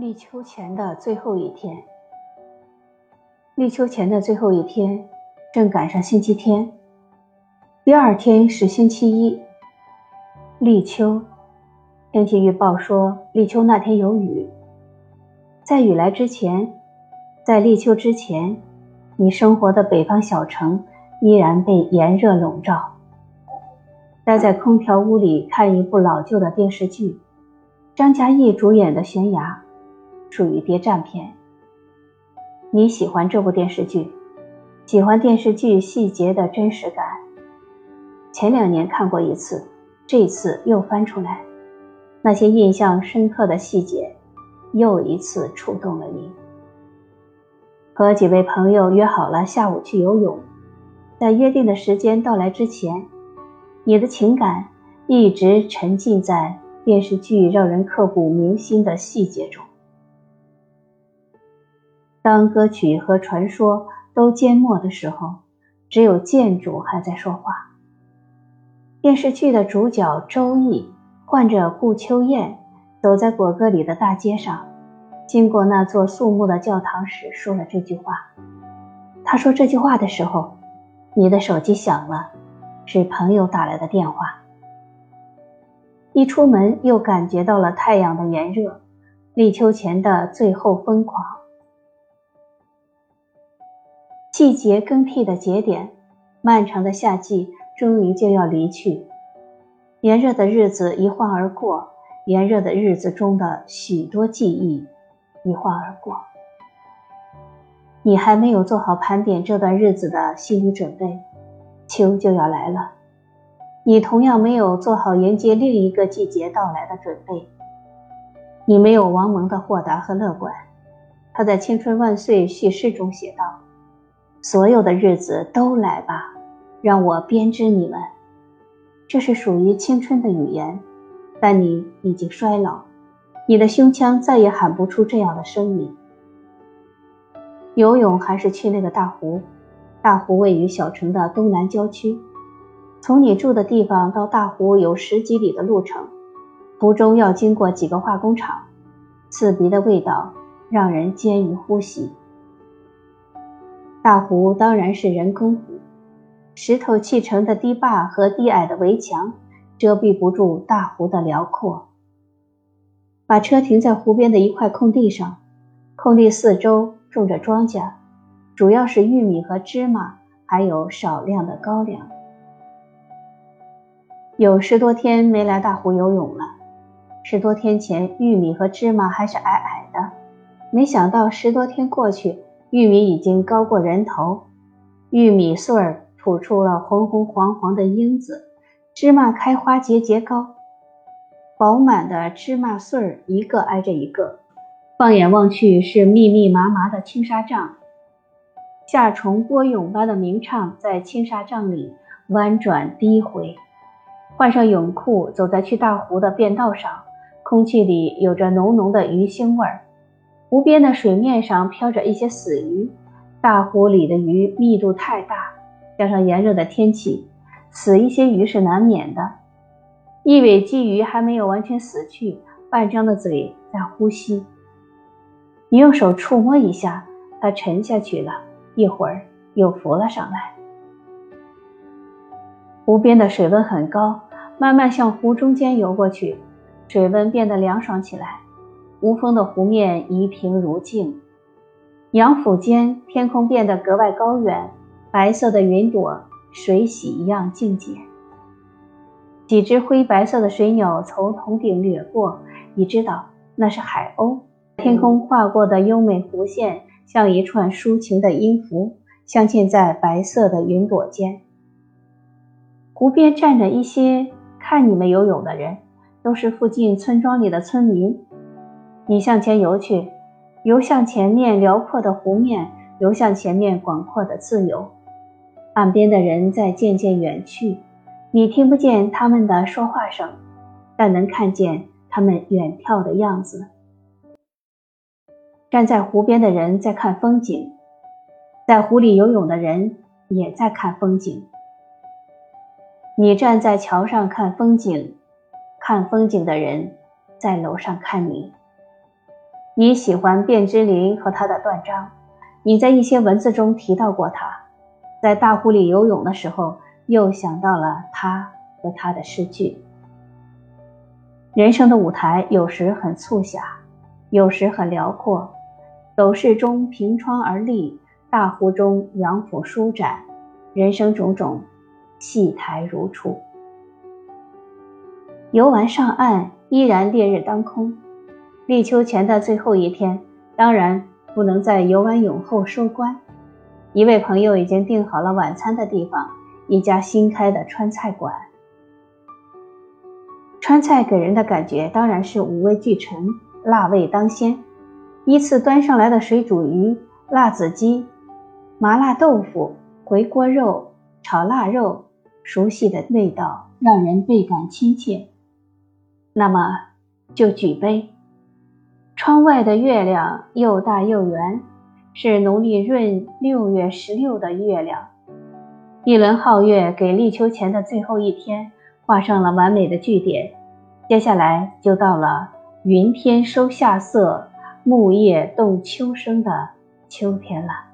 立秋前的最后一天，立秋前的最后一天，正赶上星期天。第二天是星期一。立秋，天气预报说立秋那天有雨。在雨来之前，在立秋之前，你生活的北方小城依然被炎热笼罩。待在空调屋里看一部老旧的电视剧，张嘉译主演的《悬崖》。属于谍战片。你喜欢这部电视剧，喜欢电视剧细节的真实感。前两年看过一次，这次又翻出来，那些印象深刻的细节，又一次触动了你。和几位朋友约好了下午去游泳，在约定的时间到来之前，你的情感一直沉浸在电视剧让人刻骨铭心的细节中。当歌曲和传说都缄默的时候，只有建筑还在说话。电视剧的主角周易唤着顾秋燕走在果戈里的大街上，经过那座肃穆的教堂时，说了这句话。他说这句话的时候，你的手机响了，是朋友打来的电话。一出门又感觉到了太阳的炎热，立秋前的最后疯狂。季节更替的节点，漫长的夏季终于就要离去，炎热的日子一晃而过，炎热的日子中的许多记忆一晃而过。你还没有做好盘点这段日子的心理准备，秋就要来了，你同样没有做好迎接另一个季节到来的准备。你没有王蒙的豁达和乐观，他在《青春万岁》叙事中写道。所有的日子都来吧，让我编织你们。这是属于青春的语言，但你已经衰老，你的胸腔再也喊不出这样的声音。游泳还是去那个大湖？大湖位于小城的东南郊区，从你住的地方到大湖有十几里的路程，途中要经过几个化工厂，刺鼻的味道让人艰于呼吸。大湖当然是人工湖，石头砌成的堤坝和低矮的围墙遮蔽不住大湖的辽阔。把车停在湖边的一块空地上，空地四周种着庄稼，主要是玉米和芝麻，还有少量的高粱。有十多天没来大湖游泳了。十多天前，玉米和芝麻还是矮矮的，没想到十多天过去。玉米已经高过人头，玉米穗儿吐出了红红黄黄的缨子，芝麻开花节节高，饱满的芝麻穗儿一个挨着一个，放眼望去是密密麻麻的青纱帐，夏虫播咏般的鸣唱在青纱帐里弯转低回。换上泳裤，走在去大湖的便道上，空气里有着浓浓的鱼腥味儿。湖边的水面上飘着一些死鱼，大湖里的鱼密度太大，加上炎热的天气，死一些鱼是难免的。一尾鲫鱼还没有完全死去，半张的嘴在呼吸。你用手触摸一下，它沉下去了，一会儿又浮了上来。湖边的水温很高，慢慢向湖中间游过去，水温变得凉爽起来。无风的湖面一平如镜，杨府间天空变得格外高远，白色的云朵水洗一样静洁。几只灰白色的水鸟从头顶掠过，你知道那是海鸥。天空划过的优美弧线像一串抒情的音符，镶嵌在白色的云朵间。湖边站着一些看你们游泳的人，都是附近村庄里的村民。你向前游去，游向前面辽阔的湖面，游向前面广阔的自由。岸边的人在渐渐远去，你听不见他们的说话声，但能看见他们远眺的样子。站在湖边的人在看风景，在湖里游泳的人也在看风景。你站在桥上看风景，看风景的人在楼上看你。你喜欢卞之琳和他的断章，你在一些文字中提到过他，在大湖里游泳的时候又想到了他和他的诗句。人生的舞台有时很促狭，有时很辽阔，斗室中凭窗而立，大湖中仰俯舒展，人生种种，戏台如初。游玩上岸，依然烈日当空。立秋前的最后一天，当然不能在游完泳后收官。一位朋友已经订好了晚餐的地方，一家新开的川菜馆。川菜给人的感觉当然是五味俱陈，辣味当先。依次端上来的水煮鱼、辣子鸡、麻辣豆腐、回锅肉、炒腊肉，熟悉的味道让人倍感亲切。那么，就举杯。窗外的月亮又大又圆，是农历闰六月十六的月亮。一轮皓月给立秋前的最后一天画上了完美的句点。接下来就到了云天收夏色，木叶动秋声的秋天了。